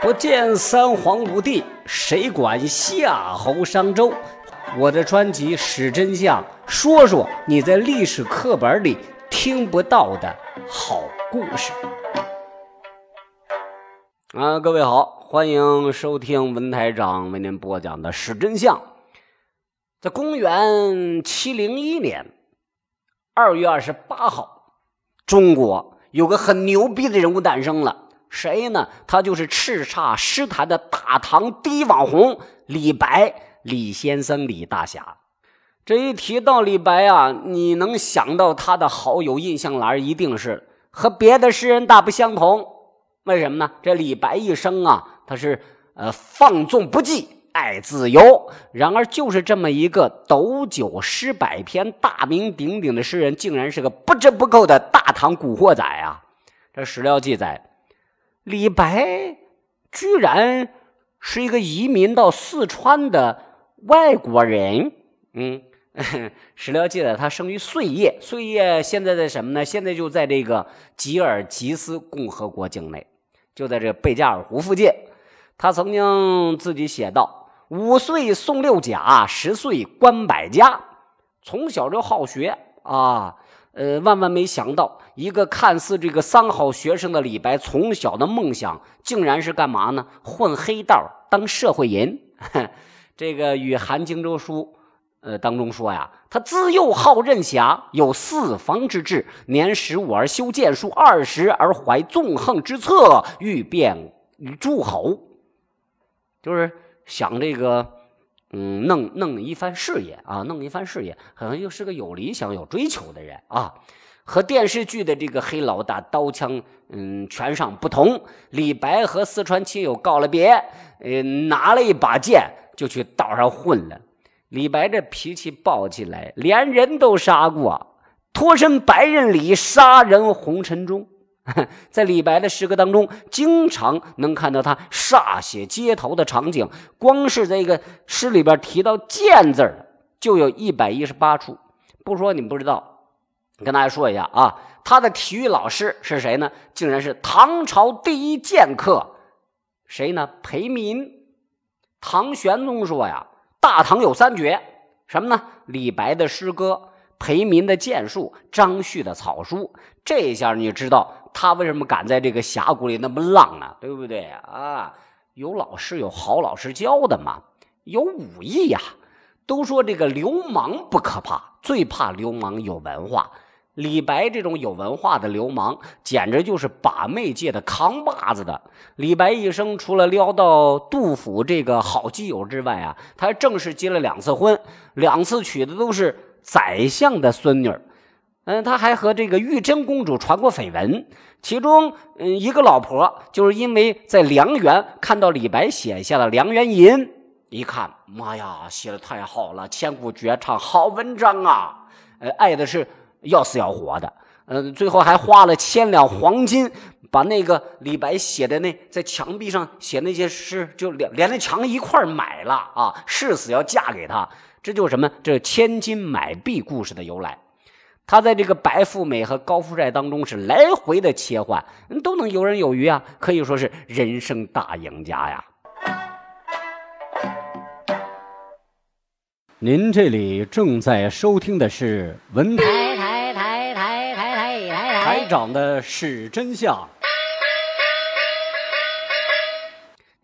不见三皇五帝，谁管夏侯商周？我的专辑《史真相》，说说你在历史课本里听不到的好故事。啊，各位好，欢迎收听文台长为您播讲的《史真相》。在公元七零一年二月二十八号，中国有个很牛逼的人物诞生了。谁呢？他就是叱咤诗坛的大唐第一网红李白，李先生，李大侠。这一提到李白啊，你能想到他的好友印象栏一定是和别的诗人大不相同。为什么呢？这李白一生啊，他是呃放纵不羁，爱自由。然而，就是这么一个斗酒诗百篇、大名鼎鼎的诗人，竟然是个不折不扣的大唐古惑仔啊！这史料记载。李白居然是一个移民到四川的外国人。嗯，史料记载他生于碎叶，碎叶现在在什么呢？现在就在这个吉尔吉斯共和国境内，就在这贝加尔湖附近。他曾经自己写道：“五岁诵六甲，十岁观百家，从小就好学啊。”呃，万万没想到，一个看似这个三好学生的李白，从小的梦想竟然是干嘛呢？混黑道，当社会人。这个与《韩荆州书》呃当中说呀，他自幼好任侠，有四方之志。年十五而修剑术，二十而怀纵横之策，欲变与诸侯，就是想这个。嗯，弄弄一番事业啊，弄一番事业，可能又是个有理想、有追求的人啊。和电视剧的这个黑老大刀枪嗯全上不同，李白和四川亲友告了别，呃，拿了一把剑就去道上混了。李白这脾气暴起来，连人都杀过，脱身白刃里，杀人红尘中。在李白的诗歌当中，经常能看到他歃血街头的场景。光是这个诗里边提到“剑”字儿，就有一百一十八处。不说你们不知道，跟大家说一下啊，他的体育老师是谁呢？竟然是唐朝第一剑客，谁呢？裴民。唐玄宗说呀，大唐有三绝，什么呢？李白的诗歌。裴民的剑术，张旭的草书，这一下你就知道他为什么敢在这个峡谷里那么浪啊，对不对啊？有老师，有好老师教的嘛，有武艺呀。都说这个流氓不可怕，最怕流氓有文化。李白这种有文化的流氓，简直就是把妹界的扛把子的。李白一生除了撩到杜甫这个好基友之外啊，他正式结了两次婚，两次娶的都是。宰相的孙女，嗯，他还和这个玉真公主传过绯闻。其中，嗯，一个老婆就是因为在梁园看到李白写下了《梁园吟》，一看，妈呀，写的太好了，千古绝唱，好文章啊！呃，爱的是要死要活的，嗯，最后还花了千两黄金，把那个李白写的那在墙壁上写那些诗，就连连那墙一块买了啊，誓死要嫁给他。这就是什么？这千金买币故事的由来。他在这个白富美和高富帅当中是来回的切换，都能游刃有余啊，可以说是人生大赢家呀。您这里正在收听的是文台台台台台台台台长的是真相。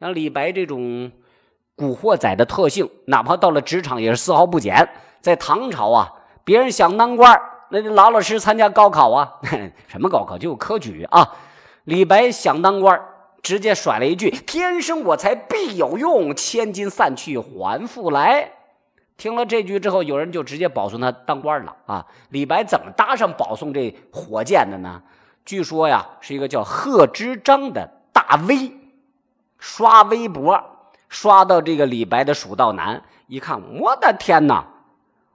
像李白这种。古惑仔的特性，哪怕到了职场也是丝毫不减。在唐朝啊，别人想当官那就老老实实参加高考啊。什么高考？就科举啊。李白想当官直接甩了一句：“天生我材必有用，千金散去还复来。”听了这句之后，有人就直接保送他当官了啊。李白怎么搭上保送这火箭的呢？据说呀，是一个叫贺知章的大 V，刷微博。刷到这个李白的《蜀道难》，一看，我的天哪，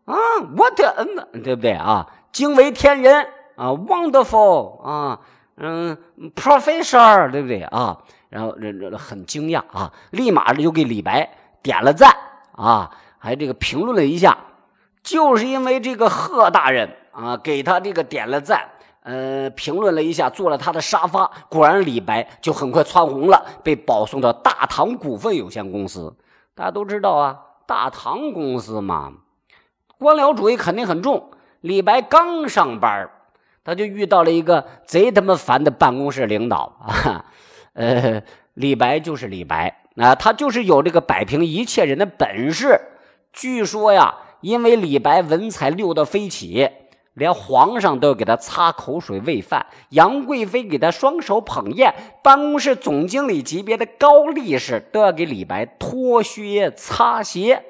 啊，我的嗯，对不对啊？惊为天人啊，wonderful 啊，嗯，professor，对不对啊？然后人人很惊讶啊，立马就给李白点了赞啊，还这个评论了一下，就是因为这个贺大人啊，给他这个点了赞，呃，评论了一下，坐了他的沙发，果然李白就很快蹿红了，被保送到大唐股份有限公司。大家都知道啊，大唐公司嘛，官僚主义肯定很重。李白刚上班，他就遇到了一个贼他妈烦的办公室领导啊。呃，李白就是李白啊，他就是有这个摆平一切人的本事。据说呀，因为李白文采溜得飞起。连皇上都要给他擦口水喂饭，杨贵妃给他双手捧砚，办公室总经理级别的高力士都要给李白脱靴擦鞋。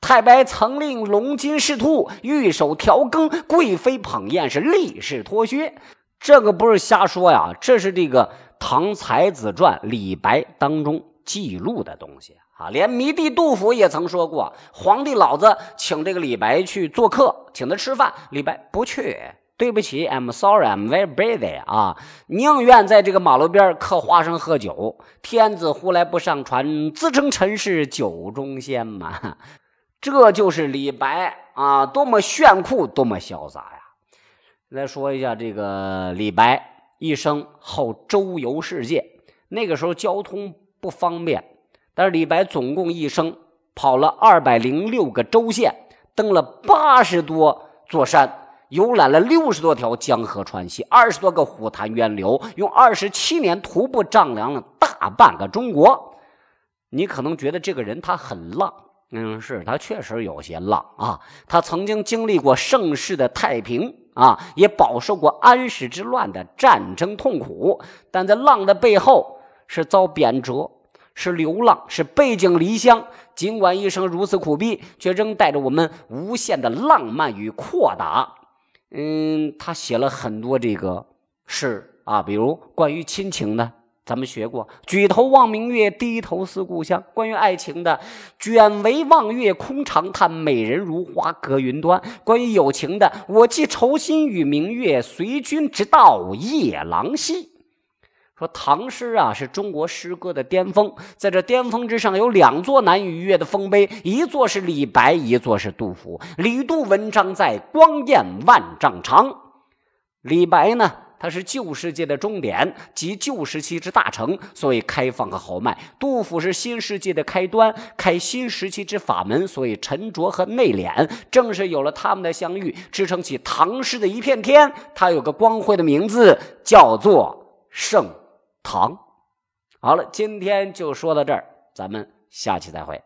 太白曾令龙金侍兔御手调羹，贵妃捧砚是力士脱靴。这个不是瞎说呀，这是这个《唐才子传》李白当中记录的东西。啊，连迷弟杜甫也曾说过，皇帝老子请这个李白去做客，请他吃饭，李白不去，对不起，I'm sorry, I'm very busy 啊，宁愿在这个马路边嗑花生喝酒。天子呼来不上船，自称臣是酒中仙嘛。这就是李白啊，多么炫酷，多么潇洒呀！来说一下这个李白一生好周游世界，那个时候交通不方便。但是李白总共一生跑了二百零六个州县，登了八十多座山，游览了六十多条江河川溪，二十多个虎潭源流，用二十七年徒步丈量了大半个中国。你可能觉得这个人他很浪，嗯，是他确实有些浪啊。他曾经经历过盛世的太平啊，也饱受过安史之乱的战争痛苦，但在浪的背后是遭贬谪。是流浪，是背井离乡。尽管一生如此苦逼，却仍带着我们无限的浪漫与阔达。嗯，他写了很多这个诗啊，比如关于亲情的，咱们学过“举头望明月，低头思故乡”；关于爱情的，“卷帷望月空长叹，美人如花隔云端”；关于友情的，“我寄愁心与明月，随君直到夜郎西”。说唐诗啊是中国诗歌的巅峰，在这巅峰之上有两座难以逾越的丰碑，一座是李白，一座是杜甫。李杜文章在，光焰万丈长。李白呢，他是旧世界的终点，及旧时期之大成，所以开放和豪迈；杜甫是新世界的开端，开新时期之法门，所以沉着和内敛。正是有了他们的相遇，支撑起唐诗的一片天。他有个光辉的名字，叫做盛。唐，好了，今天就说到这儿，咱们下期再会。